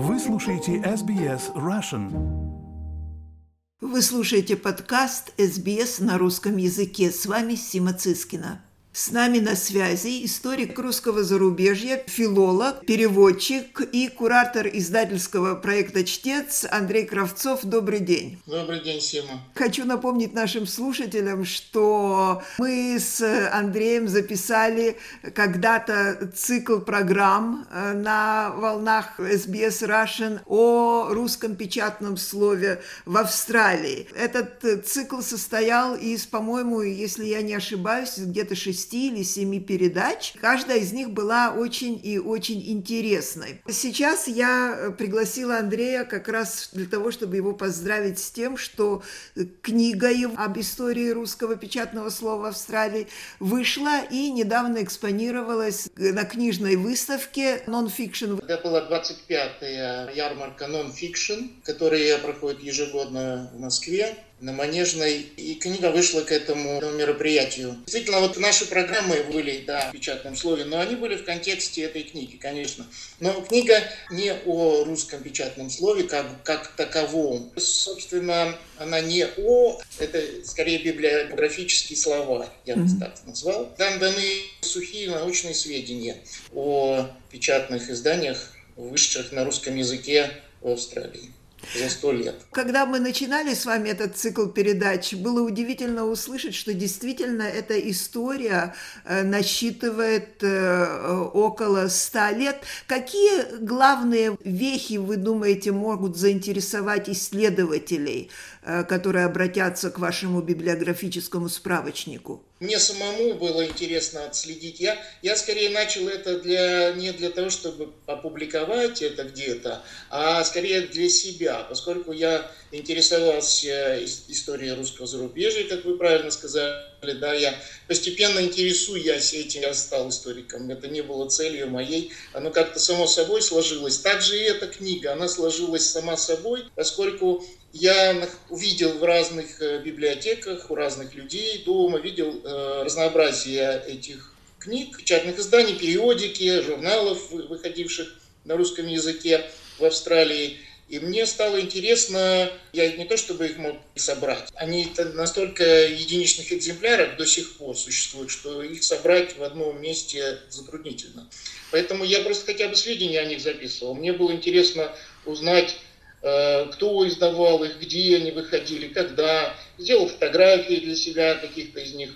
Вы слушаете SBS Russian. Вы слушаете подкаст «СБС на русском языке». С вами Сима Цискина. С нами на связи историк русского зарубежья, филолог, переводчик и куратор издательского проекта «Чтец» Андрей Кравцов. Добрый день. Добрый день, Сима. Хочу напомнить нашим слушателям, что мы с Андреем записали когда-то цикл программ э, на волнах SBS Russian о русском печатном слове в Австралии. Этот цикл состоял из, по-моему, если я не ошибаюсь, где-то шести шести или семи передач. Каждая из них была очень и очень интересной. Сейчас я э, пригласила Андрея как раз для того, чтобы его поздравить с тем, что книга об истории русского печатного слова в Австралии вышла и недавно экспонировалась на книжной выставке Non-Fiction. Это была 25-я ярмарка Non-Fiction, которая проходит ежегодно в Москве на Манежной, и книга вышла к этому мероприятию. Действительно, вот наши программы были, да, в печатном слове, но они были в контексте этой книги, конечно. Но книга не о русском печатном слове как, как таковом. Собственно, она не о, это скорее библиографические слова, я бы так назвал. Там даны сухие научные сведения о печатных изданиях, вышедших на русском языке в Австралии за сто лет. Когда мы начинали с вами этот цикл передач, было удивительно услышать, что действительно эта история э, насчитывает э, около ста лет. Какие главные вехи, вы думаете, могут заинтересовать исследователей, э, которые обратятся к вашему библиографическому справочнику? Мне самому было интересно отследить. Я, я скорее начал это для, не для того, чтобы опубликовать это где-то, а скорее для себя, поскольку я интересовался историей русского зарубежья, как вы правильно сказали, да, я постепенно интересуясь этим, я стал историком. Это не было целью моей, оно как-то само собой сложилось. Также и эта книга, она сложилась сама собой, поскольку я увидел в разных э, библиотеках, у разных людей дома, видел э, разнообразие этих книг, печатных изданий, периодики, журналов, выходивших на русском языке в Австралии. И мне стало интересно, я не то чтобы их мог собрать, они настолько единичных экземплярах до сих пор существуют, что их собрать в одном месте затруднительно. Поэтому я просто хотя бы сведения о них записывал. Мне было интересно узнать, Э, кто издавал их, где они выходили, когда. Сделал фотографии для себя каких-то из них,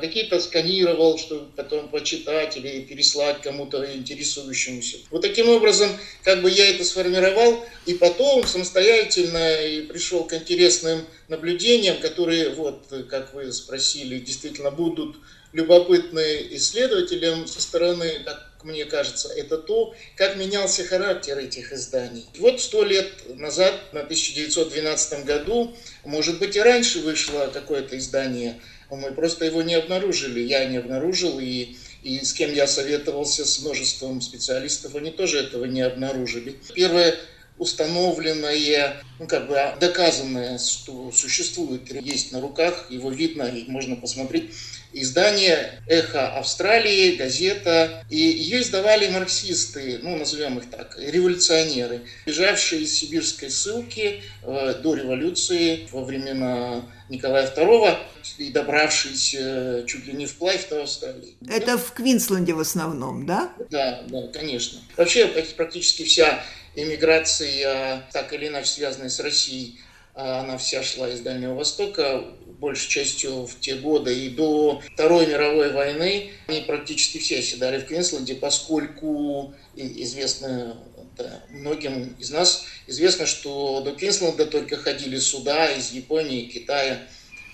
какие-то сканировал, чтобы потом почитать или переслать кому-то интересующемуся. Вот таким образом, как бы я это сформировал, и потом самостоятельно и пришел к интересным наблюдениям, которые, вот, как вы спросили, действительно будут любопытны исследователям со стороны, как мне кажется, это то, как менялся характер этих изданий. Вот сто лет назад, на 1912 году, может быть и раньше вышло какое-то издание, мы просто его не обнаружили, я не обнаружил, и, и с кем я советовался, с множеством специалистов, они тоже этого не обнаружили. Первое установленное, ну, как бы доказанное, что существует, есть на руках, его видно и можно посмотреть издание «Эхо Австралии», газета. И ее издавали марксисты, ну, назовем их так, революционеры, бежавшие из сибирской ссылки э, до революции во времена Николая II и добравшиеся чуть ли не вплавь до Австралии. Это в Квинсленде в основном, да? Да, да, конечно. Вообще практически вся иммиграция, так или иначе связанная с Россией, она вся шла из Дальнего Востока, большей частью в те годы и до Второй мировой войны. Они практически все оседали в Квинсленде, поскольку известно да, многим из нас известно, что до Квинсленда только ходили суда из Японии, Китая,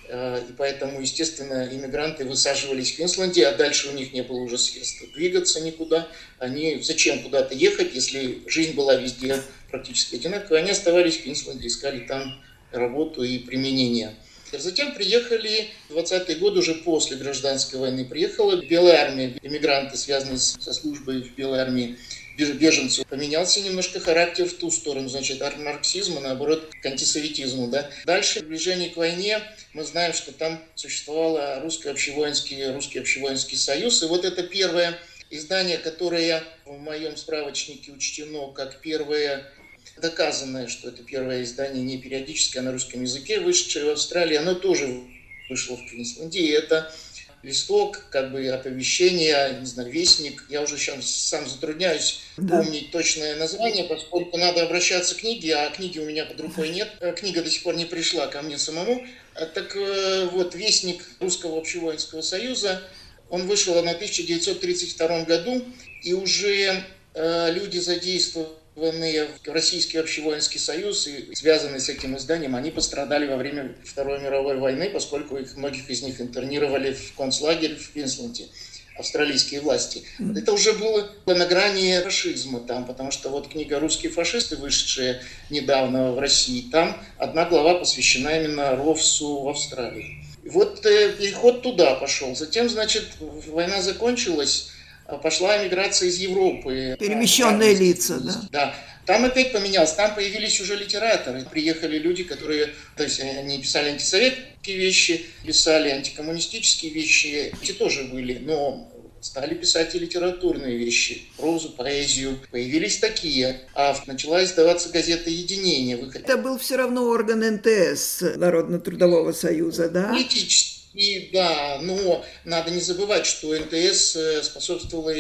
э, и поэтому, естественно, иммигранты высаживались в Квинсленде, а дальше у них не было уже средств двигаться никуда. Они зачем куда-то ехать, если жизнь была везде практически одинаковая. Они оставались в Квинсленде, искали там работу и применение. Затем приехали, в 20-е годы, уже после гражданской войны, приехала Белая армия, иммигранты, связанные со службой в Белой армии беженцев. Поменялся немножко характер в ту сторону, значит, от марксизма, наоборот, к антисоветизму. Да? Дальше, приближение к войне, мы знаем, что там существовал русско-общевоинский, русский общевоинский союз, и вот это первое Издание, которое в моем справочнике учтено как первое доказанное, что это первое издание не периодическое на русском языке, вышедшее в Австралии, оно тоже вышло в Квинсленде. И это листок, как бы оповещение, не знаю, вестник. Я уже сейчас сам затрудняюсь да. помнить точное название, поскольку надо обращаться к книге, а книги у меня под рукой нет. Э, книга до сих пор не пришла ко мне самому. А так э, вот, вестник Русского общевоинского союза, он вышел на 1932 году, и уже э, люди задействованы в Российский общевоинский союз и связанные с этим изданием, они пострадали во время Второй мировой войны, поскольку их, многих из них интернировали в концлагерь в Квинсленде австралийские власти. Это уже было на грани фашизма там, потому что вот книга «Русские фашисты», вышедшая недавно в России, там одна глава посвящена именно Ровсу в Австралии. И вот э, переход туда пошел. Затем, значит, война закончилась, пошла эмиграция из Европы. Перемещенные там, лица, да? Да. Там опять поменялось, там появились уже литераторы. Приехали люди, которые, то есть они писали антисоветские вещи, писали антикоммунистические вещи, эти тоже были, но стали писать и литературные вещи, прозу, поэзию. Появились такие. А начала издаваться газета «Единение». Это был все равно орган НТС, Народно-трудового союза, да? Политический и да, но надо не забывать, что НТС э, способствовало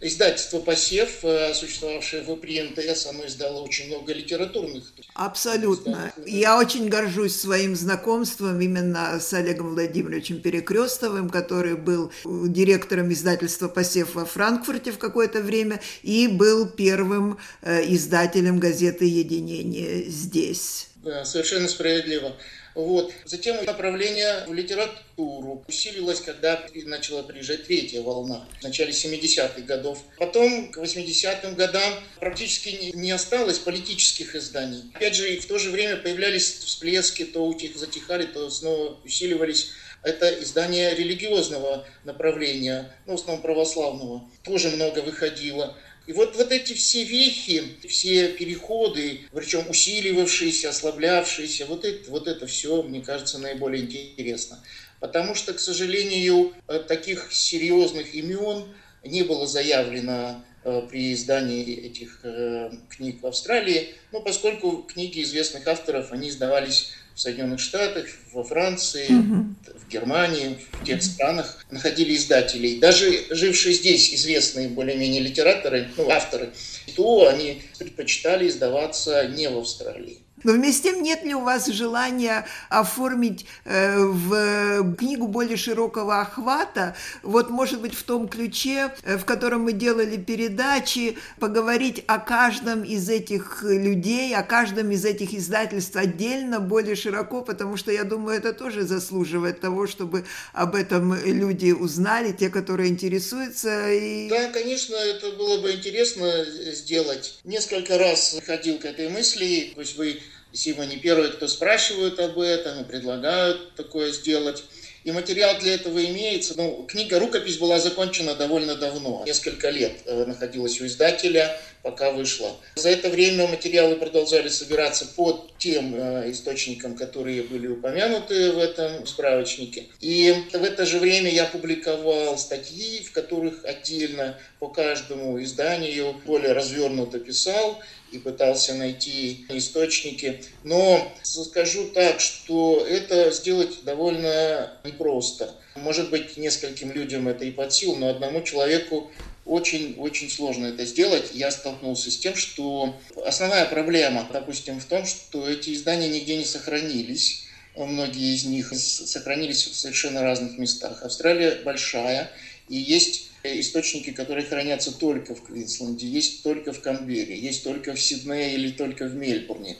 издательство «Посев», э, существовавшее в при НТС, оно издало очень много литературных. Абсолютно. Я очень горжусь своим знакомством именно с Олегом Владимировичем Перекрестовым, который был директором издательства «Посев» во Франкфурте в какое-то время и был первым э, издателем газеты «Единение» здесь. Да, совершенно справедливо. Вот. Затем направление в литературу усилилось, когда начала приезжать третья волна в начале 70-х годов. Потом к 80-м годам практически не осталось политических изданий. Опять же, в то же время появлялись всплески, то утих, затихали, то снова усиливались это издание религиозного направления, ну, в основном православного, тоже много выходило. И вот, вот эти все вехи, все переходы, причем усиливавшиеся, ослаблявшиеся, вот это, вот это все, мне кажется, наиболее интересно. Потому что, к сожалению, э, таких серьезных имен не было заявлено э, при издании этих э, книг в Австралии, ну, поскольку книги известных авторов, они издавались в Соединенных Штатах, во Франции, угу. в Германии, в тех странах находили издателей. Даже жившие здесь известные более-менее литераторы, ну, авторы, то они предпочитали издаваться не в Австралии. Но вместе с тем нет ли у вас желания оформить э, в книгу более широкого охвата, вот может быть в том ключе, э, в котором мы делали передачи, поговорить о каждом из этих людей, о каждом из этих издательств отдельно, более широко, потому что я думаю, это тоже заслуживает того, чтобы об этом люди узнали, те, которые интересуются. И... Да, конечно, это было бы интересно сделать. Несколько раз ходил к этой мысли, то есть вы Сима не первые, кто спрашивают об этом и предлагают такое сделать. И материал для этого имеется. Ну, книга «Рукопись» была закончена довольно давно. Несколько лет э, находилась у издателя, пока вышла. За это время материалы продолжали собираться по тем э, источникам, которые были упомянуты в этом справочнике. И в это же время я публиковал статьи, в которых отдельно по каждому изданию более развернуто писал и пытался найти источники. Но скажу так, что это сделать довольно непросто. Может быть, нескольким людям это и под силу, но одному человеку очень-очень сложно это сделать. Я столкнулся с тем, что основная проблема, допустим, в том, что эти издания нигде не сохранились. Многие из них сохранились в совершенно разных местах. Австралия большая, и есть источники, которые хранятся только в Квинсленде, есть только в Канберре, есть только в Сиднее или только в Мельбурне.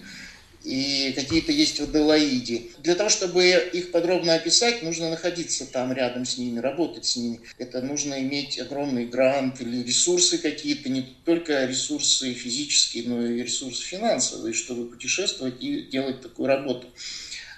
И какие-то есть в Аделаиде. Для того, чтобы их подробно описать, нужно находиться там рядом с ними, работать с ними. Это нужно иметь огромный грант или ресурсы какие-то, не только ресурсы физические, но и ресурсы финансовые, чтобы путешествовать и делать такую работу.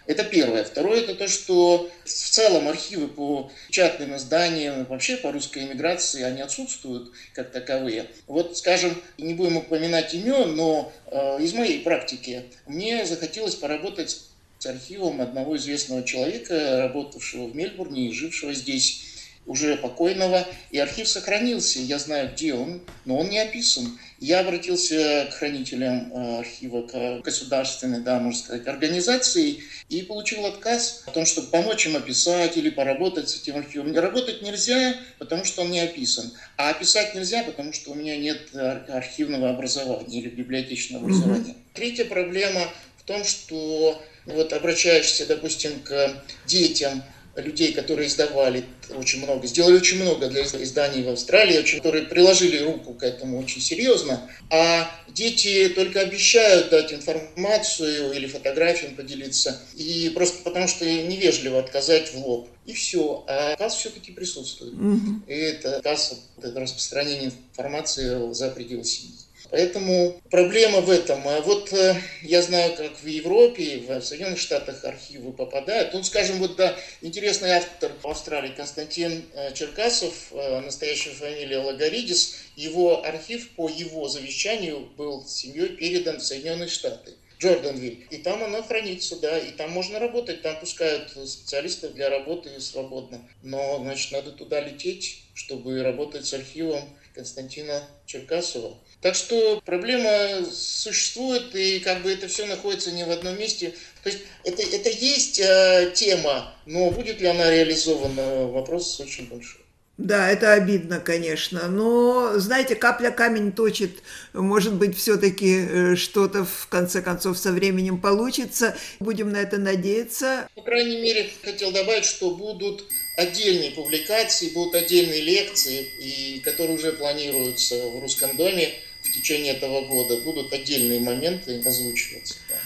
Это первое. Второе – это то, что в целом архивы по печатным изданиям, вообще по русской эмиграции, они отсутствуют как таковые. Вот, скажем, не будем упоминать имен, но э, из моей практики мне захотелось поработать с архивом одного известного человека, работавшего в Мельбурне и жившего здесь. Уже покойного, и архив сохранился, я знаю, где он, но он не описан. Я обратился к хранителям э, архива, к государственной, да, можно сказать, организации, и получил отказ о том, чтобы помочь им описать или поработать с этим архивом. Работать нельзя, потому что он не описан, а описать нельзя, потому что у меня нет архивного образования или библиотечного образования. Mm-hmm. Третья проблема в том, что вот обращаешься, допустим, к детям, людей, которые издавали очень много, сделали очень много для изданий в Австралии, очень, которые приложили руку к этому очень серьезно, а дети только обещают дать информацию или фотографиям поделиться, и просто потому что невежливо отказать в лоб. И все. А отказ все-таки присутствует. Mm-hmm. И это отказ, это распространение информации за пределы семьи. Поэтому проблема в этом. А вот э, я знаю, как в Европе, в Соединенных Штатах архивы попадают. Ну, скажем, вот да, интересный автор Австралии Константин э, Черкасов, э, настоящая фамилия Лагаридис, его архив по его завещанию был семьей передан в Соединенные Штаты. Джорданвиль. И там оно хранится, да, и там можно работать, там пускают специалистов для работы свободно. Но, значит, надо туда лететь, чтобы работать с архивом Константина Черкасова. Так что проблема существует, и как бы это все находится не в одном месте. То есть это, это есть э, тема, но будет ли она реализована, вопрос очень большой. Да, это обидно, конечно, но, знаете, капля камень точит, может быть, все-таки э, что-то в конце концов со временем получится, будем на это надеяться. По крайней мере, хотел добавить, что будут отдельные публикации, будут отдельные лекции, и, которые уже планируются в Русском доме в течение этого года, будут отдельные моменты озвучиваться. Да.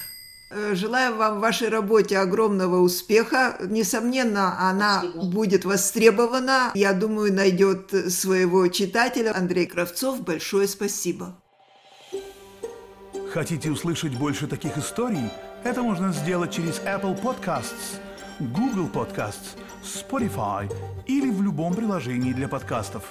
Э, желаю вам в вашей работе огромного успеха. Несомненно, она Спасибо. будет востребована. Я думаю, найдет своего читателя. Андрей Кравцов, большое спасибо. Хотите услышать больше таких историй? Это можно сделать через Apple Podcasts, Google Podcasts, Spotify или в любом приложении для подкастов.